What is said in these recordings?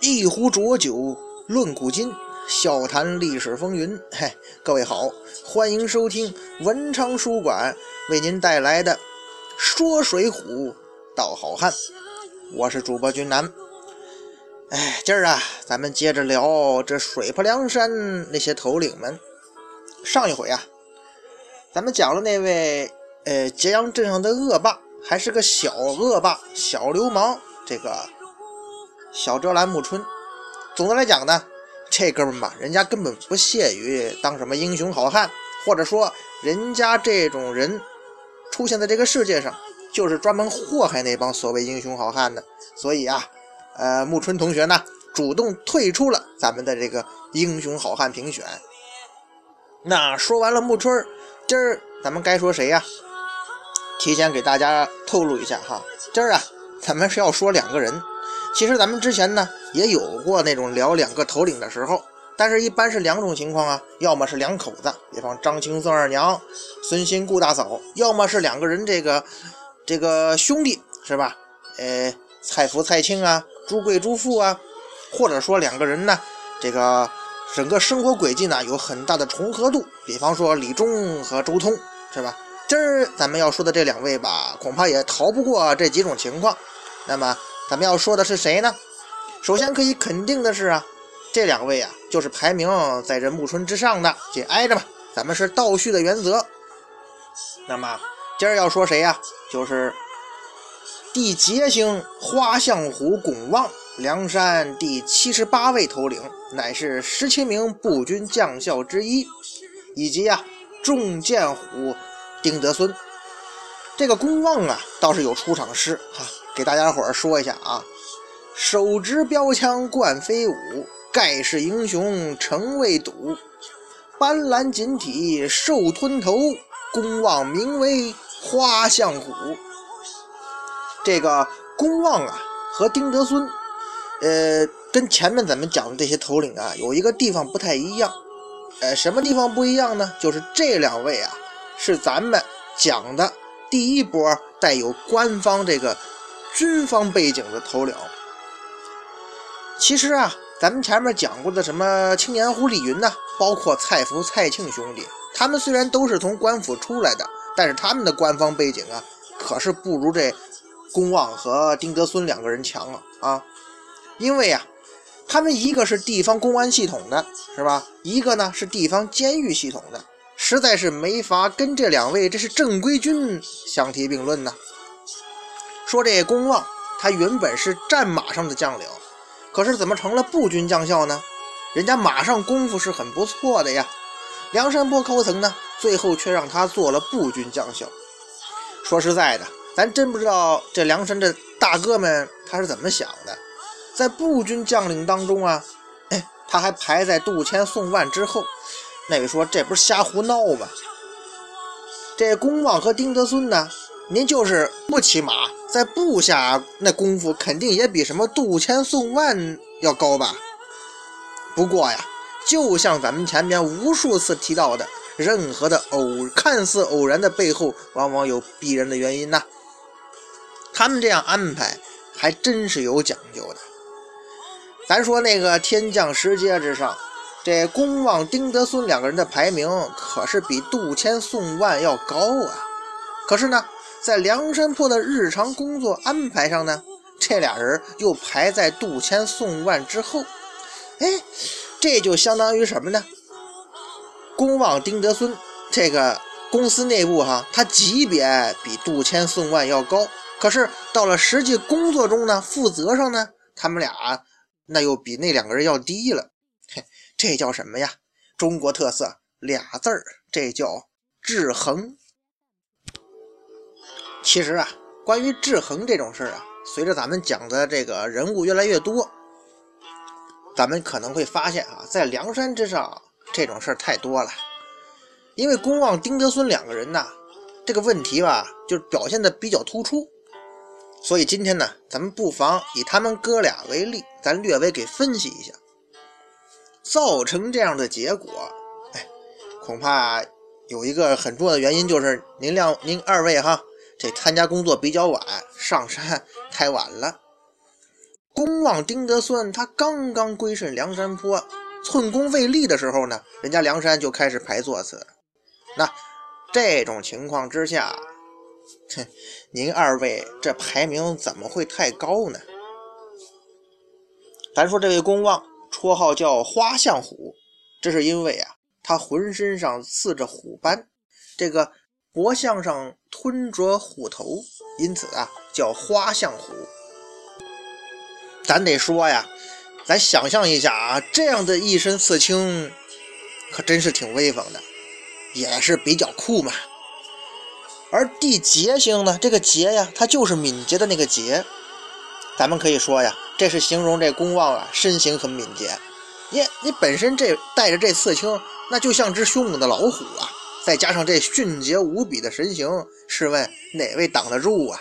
一壶浊酒论古今，笑谈历史风云。嘿，各位好，欢迎收听文昌书馆为您带来的《说水浒道好汉》，我是主播君南。哎，今儿啊，咱们接着聊这水泊梁山那些头领们。上一回啊，咱们讲了那位呃揭阳镇上的恶霸，还是个小恶霸、小流氓，这个小遮拦木春。总的来讲呢，这哥们吧，人家根本不屑于当什么英雄好汉，或者说人家这种人出现在这个世界上，就是专门祸害那帮所谓英雄好汉的。所以啊，呃，木春同学呢，主动退出了咱们的这个英雄好汉评选。那说完了木春，今儿咱们该说谁呀？提前给大家透露一下哈，今儿啊，咱们是要说两个人。其实咱们之前呢也有过那种聊两个头领的时候，但是一般是两种情况啊，要么是两口子，比方张青孙二娘、孙新顾大嫂，要么是两个人这个这个兄弟是吧？呃，蔡福蔡庆啊，朱贵朱富啊，或者说两个人呢，这个整个生活轨迹呢有很大的重合度，比方说李忠和周通是吧？今儿咱们要说的这两位吧，恐怕也逃不过这几种情况。那么。咱们要说的是谁呢？首先可以肯定的是啊，这两位啊，就是排名在这木春之上的，紧挨着吧。咱们是倒叙的原则。那么今儿要说谁呀？就是地劫星花象虎巩旺，梁山第七十八位头领，乃是十七名步军将校之一，以及啊众剑虎丁德孙。这个公望啊，倒是有出场诗哈。给大家伙儿说一下啊，手执标枪冠飞舞，盖世英雄成未睹。斑斓锦体兽吞头，公望名为花象虎。这个公望啊和丁德孙，呃，跟前面咱们讲的这些头领啊，有一个地方不太一样。呃，什么地方不一样呢？就是这两位啊，是咱们讲的第一波带有官方这个。军方背景的头领，其实啊，咱们前面讲过的什么青年虎李云呢，包括蔡福、蔡庆兄弟，他们虽然都是从官府出来的，但是他们的官方背景啊，可是不如这公望和丁德孙两个人强啊啊！因为啊，他们一个是地方公安系统的，是吧？一个呢是地方监狱系统的，实在是没法跟这两位这是正规军相提并论呢。说这公望，他原本是战马上的将领，可是怎么成了步军将校呢？人家马上功夫是很不错的呀。梁山泊高层呢，最后却让他做了步军将校。说实在的，咱真不知道这梁山这大哥们他是怎么想的，在步军将领当中啊，他还排在杜迁、宋万之后。那位说这不是瞎胡闹吗？这公望和丁德孙呢？您就是不骑马，在部下那功夫肯定也比什么杜迁、宋万要高吧？不过呀，就像咱们前面无数次提到的，任何的偶看似偶然的背后，往往有必然的原因呐。他们这样安排还真是有讲究的。咱说那个天降石阶之上，这公望、丁德孙两个人的排名可是比杜迁、宋万要高啊。可是呢？在梁山泊的日常工作安排上呢，这俩人又排在杜迁、宋万之后。哎，这就相当于什么呢？公望丁德孙这个公司内部哈，他级别比杜迁、宋万要高，可是到了实际工作中呢，负责上呢，他们俩那又比那两个人要低了。嘿，这叫什么呀？中国特色俩字儿，这叫制衡。其实啊，关于制衡这种事儿啊，随着咱们讲的这个人物越来越多，咱们可能会发现啊，在梁山之上这种事儿太多了。因为公望、丁德孙两个人呐，这个问题吧，就表现的比较突出。所以今天呢，咱们不妨以他们哥俩为例，咱略微给分析一下，造成这样的结果。哎，恐怕有一个很重要的原因，就是您两您二位哈。这参加工作比较晚，上山太晚了。公望丁德孙他刚刚归顺梁山坡，寸功未立的时候呢，人家梁山就开始排座次。那这种情况之下，哼，您二位这排名怎么会太高呢？咱说这位公望，绰号叫花象虎，这是因为啊，他浑身上刺着虎斑，这个脖项上吞着虎头，因此啊，叫花象虎。咱得说呀，咱想象一下啊，这样的一身刺青，可真是挺威风的，也是比较酷嘛。而地捷星呢，这个捷呀，它就是敏捷的那个捷。咱们可以说呀，这是形容这公望啊，身形很敏捷。你你本身这带着这刺青，那就像只凶猛的老虎啊，再加上这迅捷无比的神行，试问哪位挡得住啊？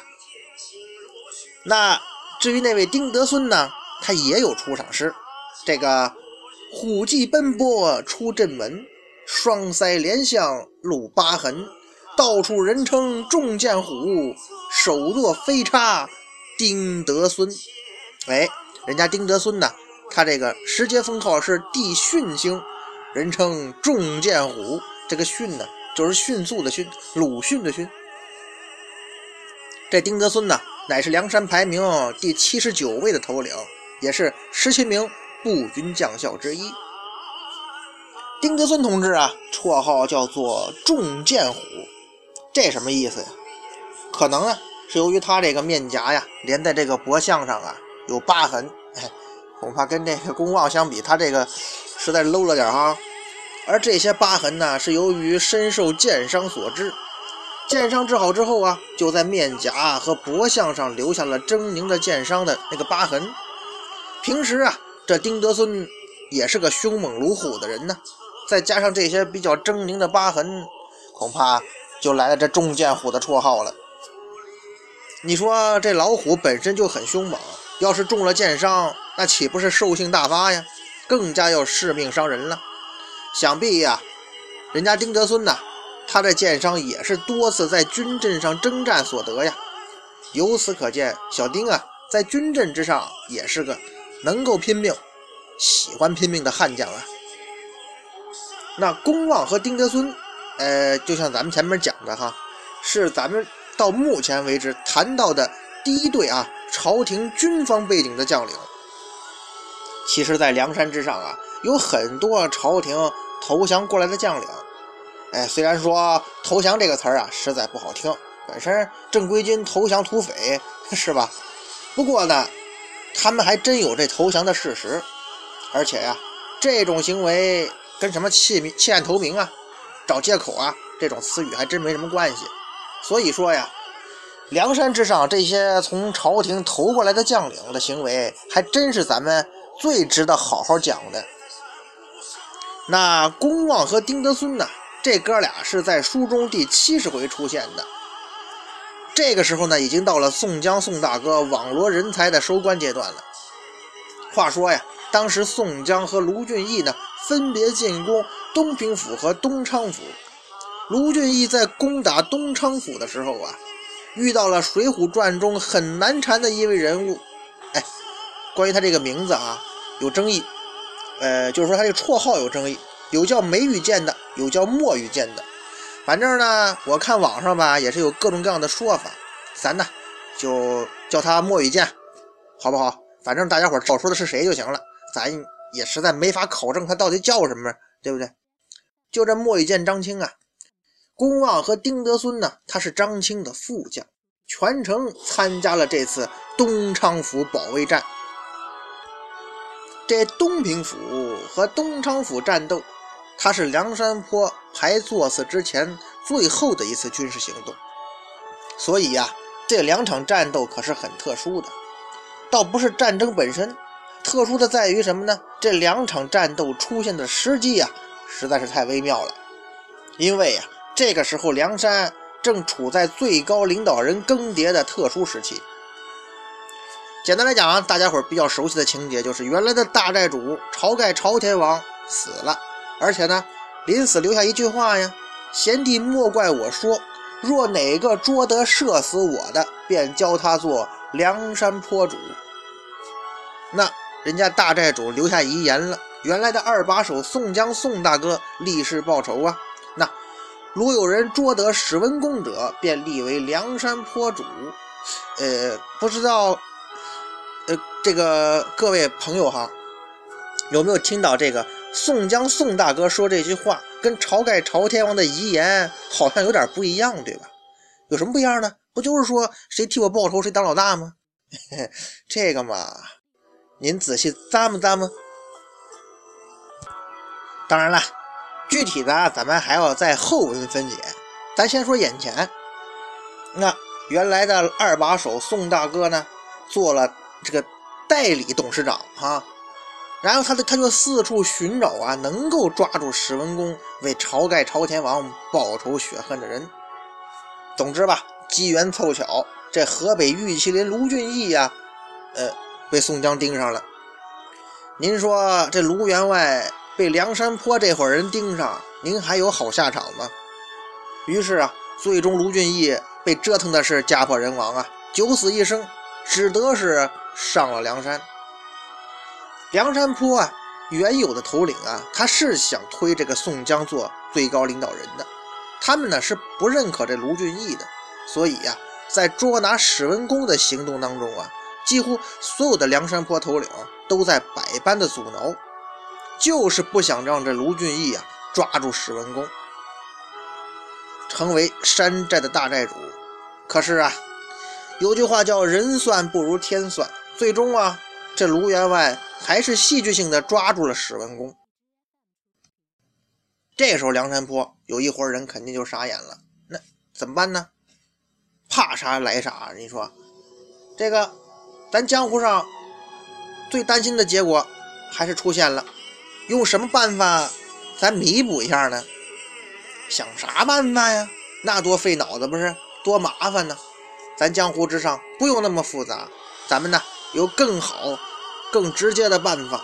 那。至于那位丁德孙呢，他也有出场诗，这个虎迹奔波出阵门，双腮连相露疤痕，到处人称重剑虎，手握飞叉丁德孙。哎，人家丁德孙呢，他这个时节封号是帝迅星，人称重剑虎。这个迅呢，就是迅速的迅，鲁迅的迅。这丁德孙呢？乃是梁山排名第七十九位的头领，也是十七名步军将校之一。丁德孙同志啊，绰号叫做重剑虎，这什么意思呀？可能啊，是由于他这个面颊呀，连在这个脖项上啊有疤痕，哎，恐怕跟这个公望相比，他这个实在 low 了点哈。而这些疤痕呢，是由于身受箭伤所致。箭伤治好之后啊，就在面颊和脖项上留下了狰狞的箭伤的那个疤痕。平时啊，这丁德孙也是个凶猛如虎的人呢，再加上这些比较狰狞的疤痕，恐怕就来了这重剑虎的绰号了。你说这老虎本身就很凶猛，要是中了剑伤，那岂不是兽性大发呀？更加要致命伤人了。想必呀，人家丁德孙呐。他的剑伤也是多次在军阵上征战所得呀，由此可见，小丁啊，在军阵之上也是个能够拼命、喜欢拼命的悍将啊。那公望和丁德孙，呃，就像咱们前面讲的哈，是咱们到目前为止谈到的第一对啊，朝廷军方背景的将领。其实，在梁山之上啊，有很多朝廷投降过来的将领。哎，虽然说投降这个词儿啊，实在不好听，本身正规军投降土匪是吧？不过呢，他们还真有这投降的事实，而且呀，这种行为跟什么弃、弃暗投明啊、找借口啊这种词语还真没什么关系。所以说呀，梁山之上这些从朝廷投过来的将领的行为，还真是咱们最值得好好讲的。那公望和丁德孙呢？这哥俩是在书中第七十回出现的。这个时候呢，已经到了宋江宋大哥网罗人才的收官阶段了。话说呀，当时宋江和卢俊义呢，分别进攻东平府和东昌府。卢俊义在攻打东昌府的时候啊，遇到了《水浒传》中很难缠的一位人物。哎，关于他这个名字啊，有争议。呃，就是说他这个绰号有争议。有叫梅雨剑的，有叫墨雨剑的，反正呢，我看网上吧也是有各种各样的说法，咱呢就叫他墨雨剑，好不好？反正大家伙儿说的是谁就行了，咱也实在没法考证他到底叫什么，对不对？就这墨雨剑张青啊，公望和丁德孙呢，他是张青的副将，全程参加了这次东昌府保卫战。这东平府和东昌府战斗。它是梁山坡排座次之前最后的一次军事行动，所以呀，这两场战斗可是很特殊的。倒不是战争本身，特殊的在于什么呢？这两场战斗出现的时机呀，实在是太微妙了。因为呀，这个时候梁山正处在最高领导人更迭的特殊时期。简单来讲啊，大家伙比较熟悉的情节就是，原来的大寨主晁盖朝天王死了。而且呢，临死留下一句话呀：“贤弟莫怪我说，若哪个捉得射死我的，便教他做梁山坡主。”那人家大寨主留下遗言了，原来的二把手宋江宋大哥立誓报仇啊。那如有人捉得史文恭者，便立为梁山坡主。呃，不知道，这个各位朋友哈，有没有听到这个宋江宋大哥说这句话，跟晁盖晁天王的遗言好像有点不一样，对吧？有什么不一样呢？不就是说谁替我报仇谁当老大吗？这个嘛，您仔细咂摸咂摸。当然了，具体的咱们还要在后文分解。咱先说眼前，那原来的二把手宋大哥呢，做了这个代理董事长啊，然后他他就四处寻找啊，能够抓住史文恭为晁盖晁天王报仇雪恨的人。总之吧，机缘凑巧，这河北玉麒麟卢俊义呀，呃，被宋江盯上了。您说这卢员外被梁山坡这伙人盯上，您还有好下场吗？于是啊，最终卢俊义被折腾的是家破人亡啊，九死一生，只得是上了梁山。梁山坡啊，原有的头领啊，他是想推这个宋江做最高领导人的。他们呢是不认可这卢俊义的，所以呀，在捉拿史文恭的行动当中啊，几乎所有的梁山坡头领都在百般的阻挠，就是不想让这卢俊义啊抓住史文恭，成为山寨的大寨主。可是啊，有句话叫“人算不如天算”，最终啊，这卢员外还是戏剧性的抓住了史文恭。这时候，梁山坡有一伙人肯定就傻眼了。那怎么办呢？怕啥来啥。你说，这个咱江湖上最担心的结果还是出现了。用什么办法咱弥补一下呢？想啥办法呀？那多费脑子，不是多麻烦呢？咱江湖之上不用那么复杂，咱们呢有更好、更直接的办法。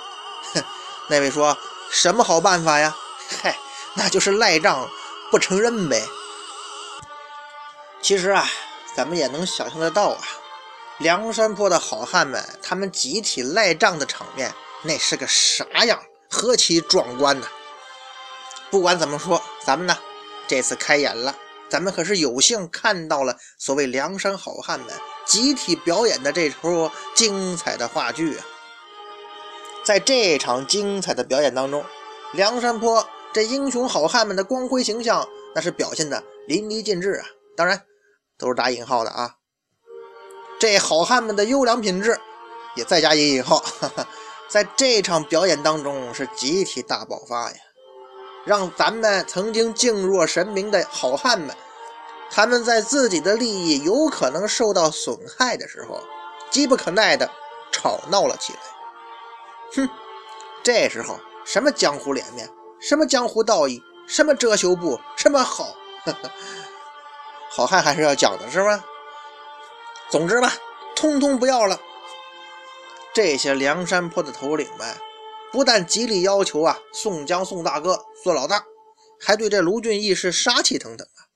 哼，那位说什么好办法呀？嗨。那就是赖账不承认呗。其实啊，咱们也能想象得到啊，梁山泊的好汉们，他们集体赖账的场面，那是个啥样？何其壮观呢！不管怎么说，咱们呢这次开眼了，咱们可是有幸看到了所谓梁山好汉们集体表演的这出精彩的话剧啊。在这场精彩的表演当中，梁山坡。这英雄好汉们的光辉形象，那是表现的淋漓尽致啊！当然，都是打引号的啊。这好汉们的优良品质，也再加一引号，在这场表演当中是集体大爆发呀！让咱们曾经敬若神明的好汉们，他们在自己的利益有可能受到损害的时候，急不可耐的吵闹了起来。哼，这时候什么江湖脸面？什么江湖道义，什么遮羞布，什么好，好汉还是要讲的是吗？总之吧，通通不要了。这些梁山坡的头领们，不但极力要求啊宋江宋大哥做老大，还对这卢俊义是杀气腾腾啊！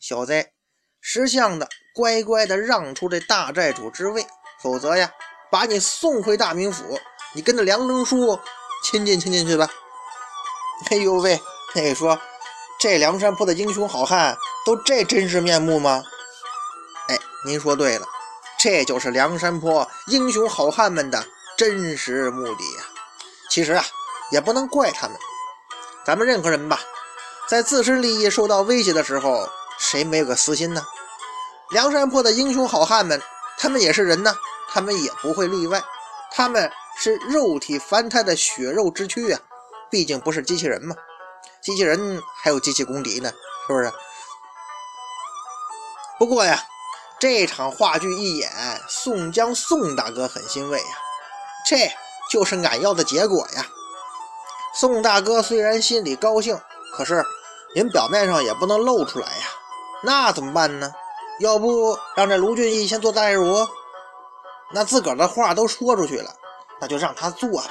小子，识相的乖乖的让出这大寨主之位，否则呀，把你送回大名府，你跟着梁中书亲近亲近去吧。哎呦喂！那说这梁山坡的英雄好汉都这真实面目吗？哎，您说对了，这就是梁山坡英雄好汉们的真实目的呀。其实啊，也不能怪他们。咱们任何人吧，在自身利益受到威胁的时候，谁没有个私心呢？梁山泊的英雄好汉们，他们也是人呢，他们也不会例外。他们是肉体凡胎的血肉之躯啊。毕竟不是机器人嘛，机器人还有机器公敌呢，是不是？不过呀，这场话剧一演，宋江宋大哥很欣慰呀，这就是俺要的结果呀。宋大哥虽然心里高兴，可是您表面上也不能露出来呀。那怎么办呢？要不让这卢俊义先做代主？那自个儿的话都说出去了，那就让他做吧。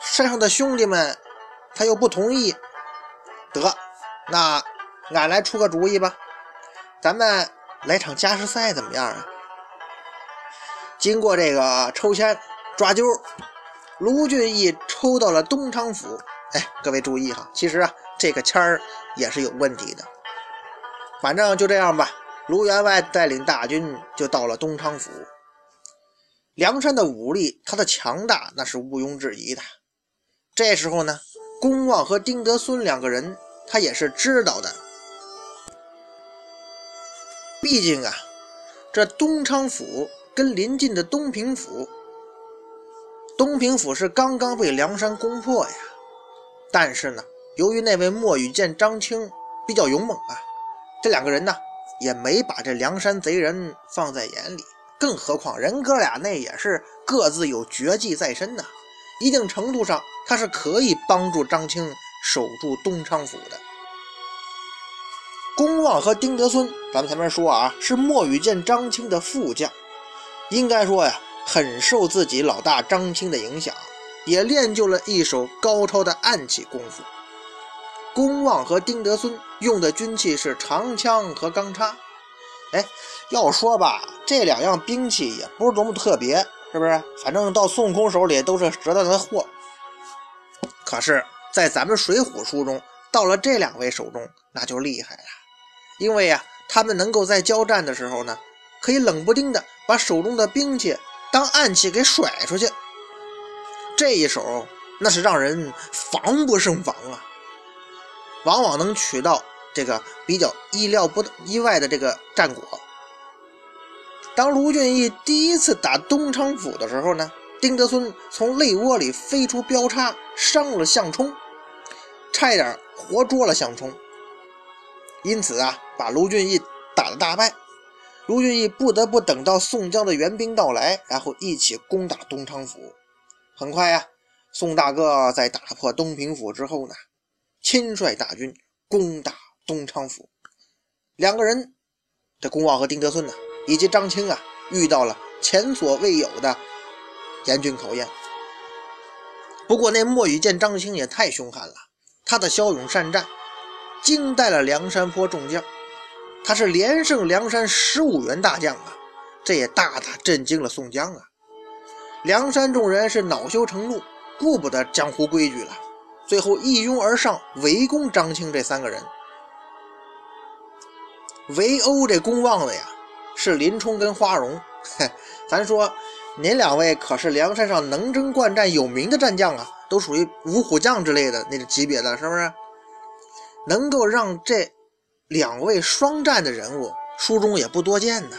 山上的兄弟们。他又不同意，得，那俺来出个主意吧，咱们来场加时赛怎么样啊？经过这个抽签，抓阄，卢俊义抽到了东昌府。哎，各位注意哈，其实啊，这个签儿也是有问题的。反正就这样吧，卢员外带领大军就到了东昌府。梁山的武力，他的强大那是毋庸置疑的。这时候呢，公望和丁德孙两个人，他也是知道的。毕竟啊，这东昌府跟邻近的东平府，东平府是刚刚被梁山攻破呀。但是呢，由于那位莫羽见张青比较勇猛啊，这两个人呢也没把这梁山贼人放在眼里。更何况人哥俩那也是各自有绝技在身呐，一定程度上他是可以帮助张青守住东昌府的。公望和丁德孙，咱们前面说啊，是莫羽见张青的副将，应该说呀，很受自己老大张青的影响，也练就了一手高超的暗器功夫。公望和丁德孙用的军器是长枪和钢叉，哎，要说吧，这两样兵器也不是多么特别，是不是？反正到孙悟空手里都是折腾的货。可是，在咱们《水浒》书中，到了这两位手中，那就厉害了。因为呀，他们能够在交战的时候呢，可以冷不丁的把手中的兵器当暗器给甩出去。这一手那是让人防不胜防啊，往往能取到这个比较意料不意外的这个战果。当卢俊义第一次打东昌府的时候呢，丁德孙从肋窝里飞出标叉，伤了项冲，差一点活捉了项冲。因此啊，把卢俊义打了大败。卢俊义不得不等到宋江的援兵到来，然后一起攻打东昌府。很快呀，宋大哥在打破东平府之后呢，亲率大军攻打东昌府。两个人，这公望和丁德孙呢，以及张青啊，遇到了前所未有的严峻考验。不过那莫羽见张青也太凶悍了，他的骁勇善战。惊呆了梁山坡众将，他是连胜梁山十五员大将啊！这也大大震惊了宋江啊！梁山众人是恼羞成怒，顾不得江湖规矩了，最后一拥而上，围攻张青这三个人。围殴这公望的呀，是林冲跟花荣。嘿，咱说您两位可是梁山上能征惯战有名的战将啊，都属于五虎将之类的那个级别的，是不是？能够让这两位双战的人物，书中也不多见呢。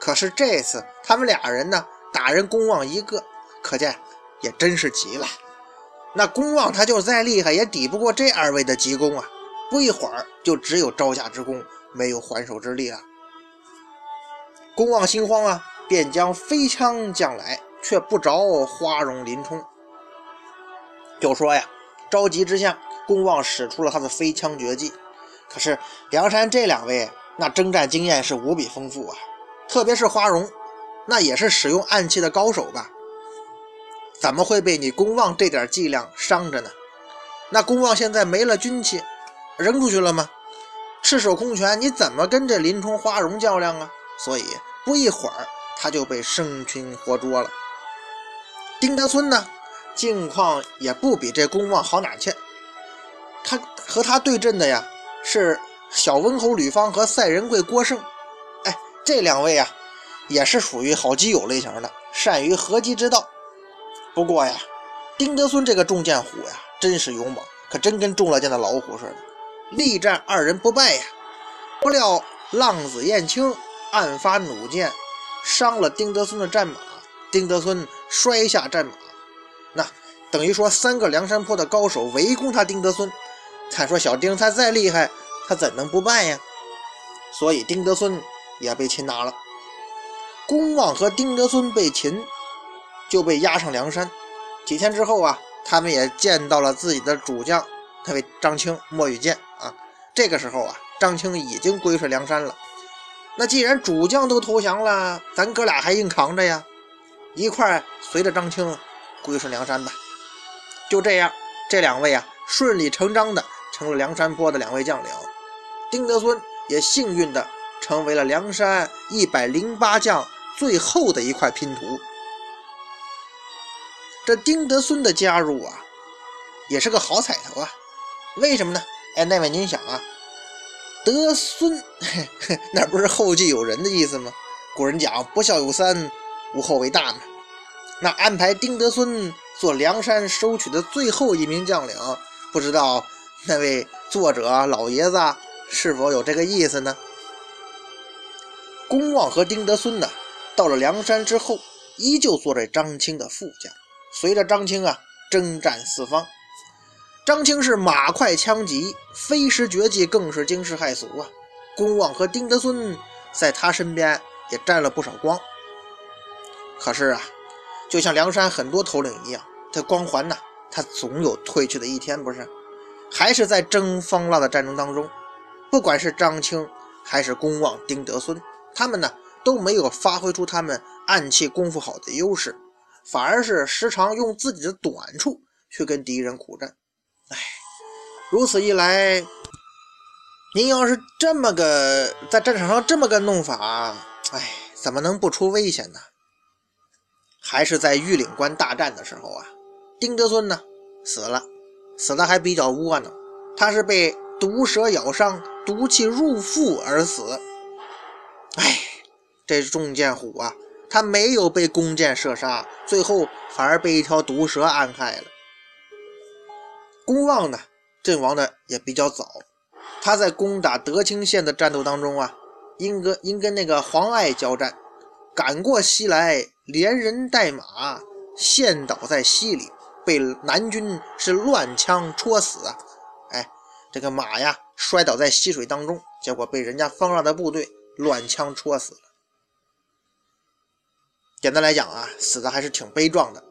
可是这次他们俩人呢，打人公望一个，可见也真是急了。那公望他就再厉害，也抵不过这二位的急攻啊！不一会儿就只有招架之功，没有还手之力了。公望心慌啊，便将飞枪将来，却不着花荣、林冲。就说呀，着急之下。公望使出了他的飞枪绝技，可是梁山这两位那征战经验是无比丰富啊，特别是花荣，那也是使用暗器的高手吧？怎么会被你公望这点伎俩伤着呢？那公望现在没了军器，扔出去了吗？赤手空拳，你怎么跟这林冲、花荣较量啊？所以不一会儿他就被生擒活捉了。丁德孙呢，境况也不比这公望好哪去。他和他对阵的呀，是小温侯吕方和赛仁贵郭盛。哎，这两位啊，也是属于好基友类型的，善于合击之道。不过呀，丁德孙这个中箭虎呀，真是勇猛，可真跟中了箭的老虎似的，力战二人不败呀。不料浪子燕青暗发弩箭，伤了丁德孙的战马，丁德孙摔下战马。那等于说，三个梁山坡的高手围攻他丁德孙。他说：“小丁他再厉害，他怎能不败呀？”所以丁德孙也被擒拿了。公望和丁德孙被擒，就被押上梁山。几天之后啊，他们也见到了自己的主将，那位张青、莫羽剑啊。这个时候啊，张青已经归顺梁山了。那既然主将都投降了，咱哥俩还硬扛着呀，一块随着张青归顺梁山吧。就这样，这两位啊，顺理成章的。成了梁山泊的两位将领，丁德孙也幸运的成为了梁山一百零八将最后的一块拼图。这丁德孙的加入啊，也是个好彩头啊。为什么呢？哎，那位您想啊，德孙 那不是后继有人的意思吗？古人讲不孝有三，无后为大嘛。那安排丁德孙做梁山收取的最后一名将领，不知道那位作者老爷子是否有这个意思呢？公望和丁德孙呢，到了梁山之后，依旧做着张青的副将，随着张青啊征战四方。张青是马快枪急，飞石绝技更是惊世骇俗啊！公望和丁德孙在他身边也沾了不少光。可是啊，就像梁山很多头领一样，这光环呐，他总有褪去的一天，不是？还是在征方腊的战争当中，不管是张青还是公望、丁德孙，他们呢都没有发挥出他们暗器功夫好的优势，反而是时常用自己的短处去跟敌人苦战。哎，如此一来，您要是这么个在战场上这么个弄法，哎，怎么能不出危险呢？还是在玉岭关大战的时候啊，丁德孙呢死了，死的还比较窝囊，他是被毒蛇咬伤，毒气入腹而死。哎，这中箭虎啊，他没有被弓箭射杀，最后反而被一条毒蛇安害了。公望呢，阵亡的也比较早。他在攻打德清县的战斗当中啊，因跟因跟那个黄爱交战，赶过溪来，连人带马陷倒在溪里，被南军是乱枪戳死啊！哎，这个马呀摔倒在溪水当中，结果被人家方腊的部队乱枪戳死了。简单来讲啊，死的还是挺悲壮的。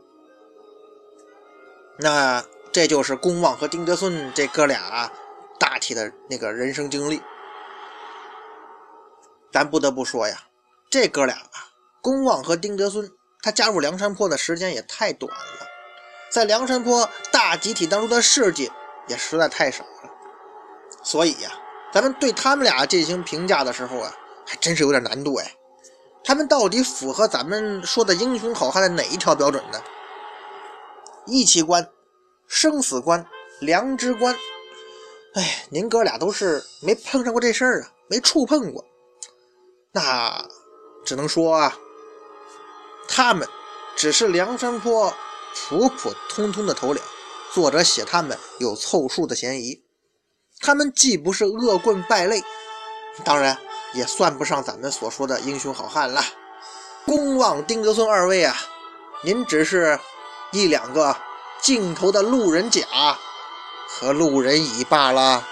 那。这就是公望和丁德孙这哥俩大体的那个人生经历。咱不得不说呀，这哥俩啊，公望和丁德孙，他加入梁山泊的时间也太短了，在梁山泊大集体当中的事迹也实在太少了。所以呀，咱们对他们俩进行评价的时候啊，还真是有点难度哎。他们到底符合咱们说的英雄好汉的哪一条标准呢？义气观。生死观、良知观，哎，您哥俩都是没碰上过这事儿啊，没触碰过，那只能说啊，他们只是梁山泊普普通通的头领，作者写他们有凑数的嫌疑。他们既不是恶棍败类，当然也算不上咱们所说的英雄好汉了。公望、丁德孙二位啊，您只是一两个。镜头的路人甲和路人乙罢了。